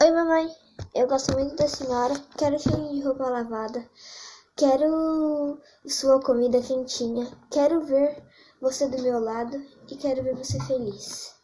Oi, mamãe. Eu gosto muito da senhora. Quero cheirinho de roupa lavada. Quero sua comida quentinha. Quero ver você do meu lado e quero ver você feliz.